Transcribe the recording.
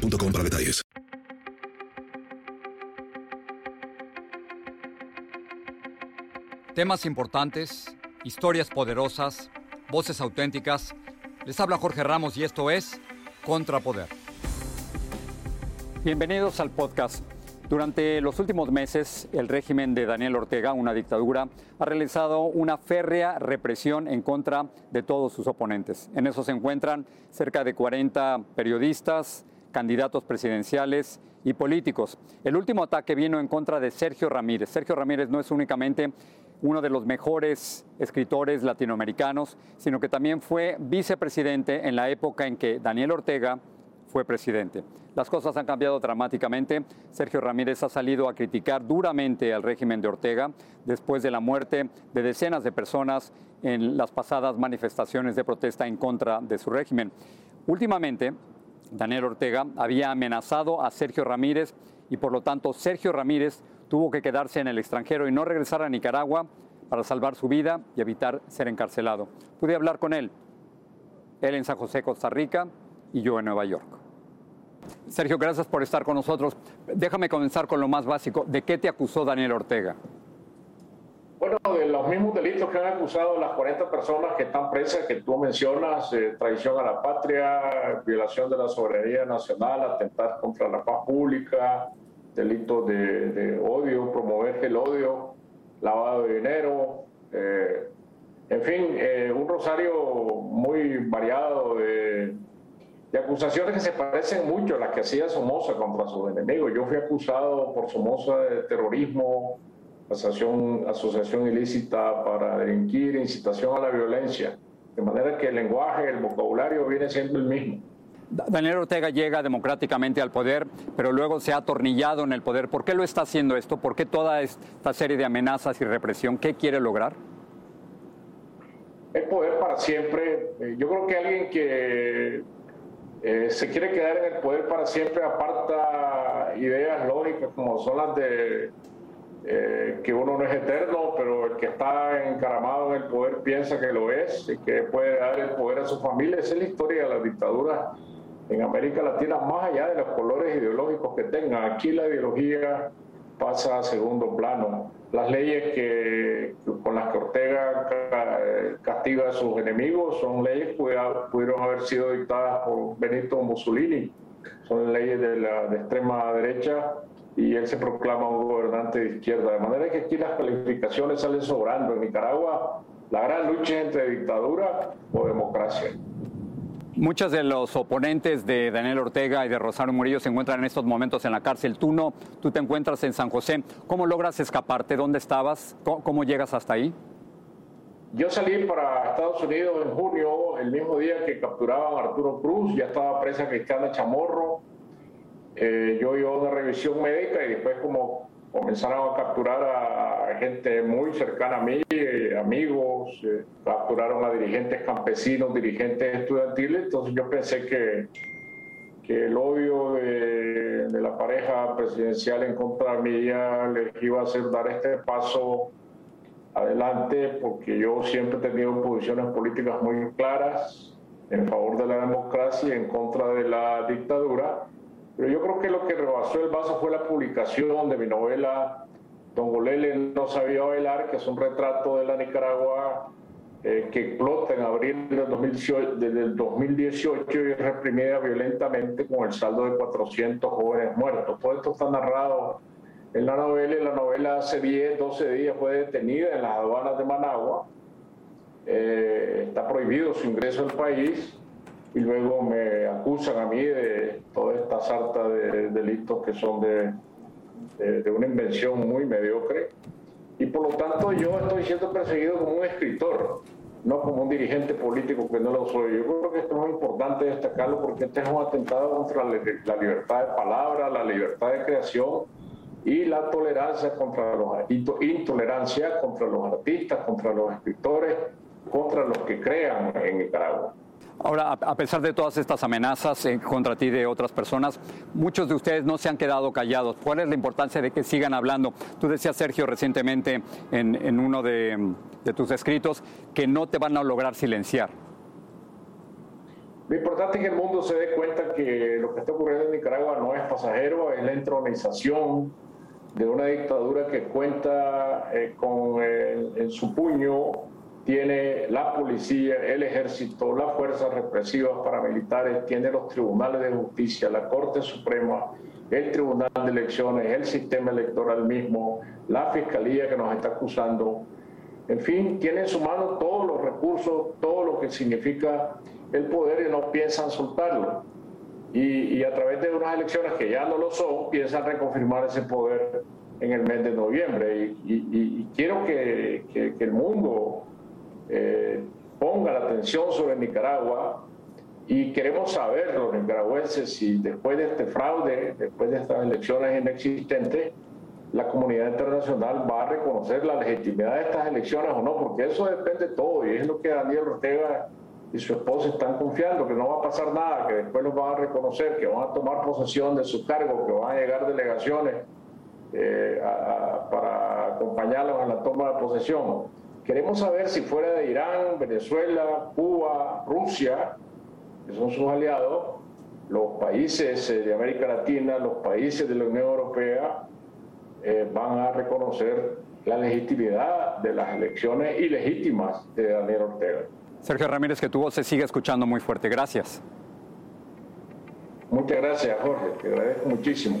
para detalles. Temas importantes, historias poderosas, voces auténticas. Les habla Jorge Ramos y esto es Contrapoder. Bienvenidos al podcast. Durante los últimos meses, el régimen de Daniel Ortega, una dictadura, ha realizado una férrea represión en contra de todos sus oponentes. En eso se encuentran cerca de 40 periodistas, candidatos presidenciales y políticos. El último ataque vino en contra de Sergio Ramírez. Sergio Ramírez no es únicamente uno de los mejores escritores latinoamericanos, sino que también fue vicepresidente en la época en que Daniel Ortega fue presidente. Las cosas han cambiado dramáticamente. Sergio Ramírez ha salido a criticar duramente al régimen de Ortega después de la muerte de decenas de personas en las pasadas manifestaciones de protesta en contra de su régimen. Últimamente, Daniel Ortega había amenazado a Sergio Ramírez y por lo tanto Sergio Ramírez tuvo que quedarse en el extranjero y no regresar a Nicaragua para salvar su vida y evitar ser encarcelado. Pude hablar con él, él en San José, Costa Rica y yo en Nueva York. Sergio, gracias por estar con nosotros. Déjame comenzar con lo más básico. ¿De qué te acusó Daniel Ortega? Bueno, de los mismos delitos que han acusado las 40 personas que están presas, que tú mencionas, eh, traición a la patria, violación de la soberanía nacional, atentar contra la paz pública, delitos de, odio, promover el odio, lavado de dinero, eh, en fin, eh, un rosario muy variado de de acusaciones que se parecen mucho a las que hacía Somoza contra sus enemigos. Yo fui acusado por Somoza de terrorismo, asociación, asociación ilícita para delinquir, incitación a la violencia. De manera que el lenguaje, el vocabulario viene siendo el mismo. Daniel Ortega llega democráticamente al poder, pero luego se ha atornillado en el poder. ¿Por qué lo está haciendo esto? ¿Por qué toda esta serie de amenazas y represión? ¿Qué quiere lograr? El poder para siempre. Eh, yo creo que alguien que eh, se quiere quedar en el poder para siempre, aparta ideas lógicas como son las de eh, que uno no es eterno, pero el que está encaramado en el poder piensa que lo es y que puede dar el poder a su familia. Esa es la historia de la dictadura en América Latina, más allá de los colores ideológicos que tengan. Aquí la ideología pasa a segundo plano. Las leyes que, con las que Ortega castiga a sus enemigos son leyes que pudieron haber sido dictadas por Benito Mussolini. Son leyes de la de extrema derecha y él se proclama un gobernante de izquierda. De manera que aquí las calificaciones salen sobrando. En Nicaragua la gran lucha es entre dictadura o democracia. Muchos de los oponentes de Daniel Ortega y de Rosario Murillo se encuentran en estos momentos en la cárcel. Tú no, tú te encuentras en San José. ¿Cómo logras escaparte? ¿Dónde estabas? ¿Cómo, llegas hasta ahí? Yo salí para Estados Unidos en junio, el mismo día que capturaban a Arturo Cruz, ya estaba presa Cristiana Chamorro. Eh, yo iba a una revisión médica y después como comenzaron a capturar a gente muy cercana a mí, eh, amigos, eh, capturaron a dirigentes campesinos, dirigentes estudiantiles, entonces yo pensé que, que el odio de, de, la pareja presidencial en contra mía les iba a hacer dar este paso adelante, porque yo siempre he tenido posiciones políticas muy claras en favor de la democracia y en contra de la dictadura pero yo creo que lo que rebasó el vaso fue la publicación de mi novela Don Golele no sabía bailar, que es un retrato de la Nicaragua eh, que explota en abril del 2018, desde el 2018 y es reprimida violentamente con el saldo de 400 jóvenes muertos. Todo esto está narrado en la novela y la novela hace 10, 12 días fue detenida en las aduanas de Managua. Eh, está prohibido su ingreso al país y luego me acusan a mí de toda esta sarta de delitos que son de, de, una invención muy mediocre. Y por lo tanto yo estoy siendo perseguido como un escritor. no como un dirigente político que no lo soy. Yo creo que esto es importante destacarlo porque este es un atentado contra la libertad de palabra, la libertad de creación y la tolerancia contra los intolerancia contra los artistas, contra los escritores, contra los que crean en Nicaragua. Ahora, a pesar de todas estas amenazas eh, contra ti de otras personas, muchos de ustedes no se han quedado callados. ¿Cuál es la importancia de que sigan hablando? Tú decías, Sergio, recientemente en, uno de, tus escritos que no te van a lograr silenciar. Lo importante es que el mundo se dé cuenta que lo que está ocurriendo en Nicaragua no es pasajero, es la entronización de una dictadura que cuenta eh, con en su puño tiene la policía, el ejército, las fuerzas represivas paramilitares, tiene los tribunales de justicia, la Corte Suprema, el Tribunal de Elecciones, el sistema electoral mismo, la Fiscalía que nos está acusando. En fin, tiene en su mano todos los recursos, todo lo que significa el poder y no piensan soltarlo. Y, a través de unas elecciones que ya no lo son, piensan reconfirmar ese poder en el mes de noviembre. Y, quiero que, que el mundo eh, ponga la atención sobre Nicaragua y queremos saber los nicaragüenses si después de este fraude, después de estas elecciones inexistentes, la comunidad internacional va a reconocer la legitimidad de estas elecciones o no, porque eso depende de todo y es lo que Daniel Ortega y su esposa están confiando, que no va a pasar nada, que después los van a reconocer, que van a tomar posesión de su cargo, que van a llegar delegaciones eh, para acompañarlos en la toma de posesión. Queremos saber si fuera de Irán, Venezuela, Cuba, Rusia, que son sus aliados, los países eh, de América Latina, los países de la Unión Europea, eh, van a reconocer la legitimidad de las elecciones ilegítimas de Daniel Ortega. Sergio Ramírez, que tu voz se sigue escuchando muy fuerte. Gracias. Muchas gracias, Jorge. Te agradezco muchísimo.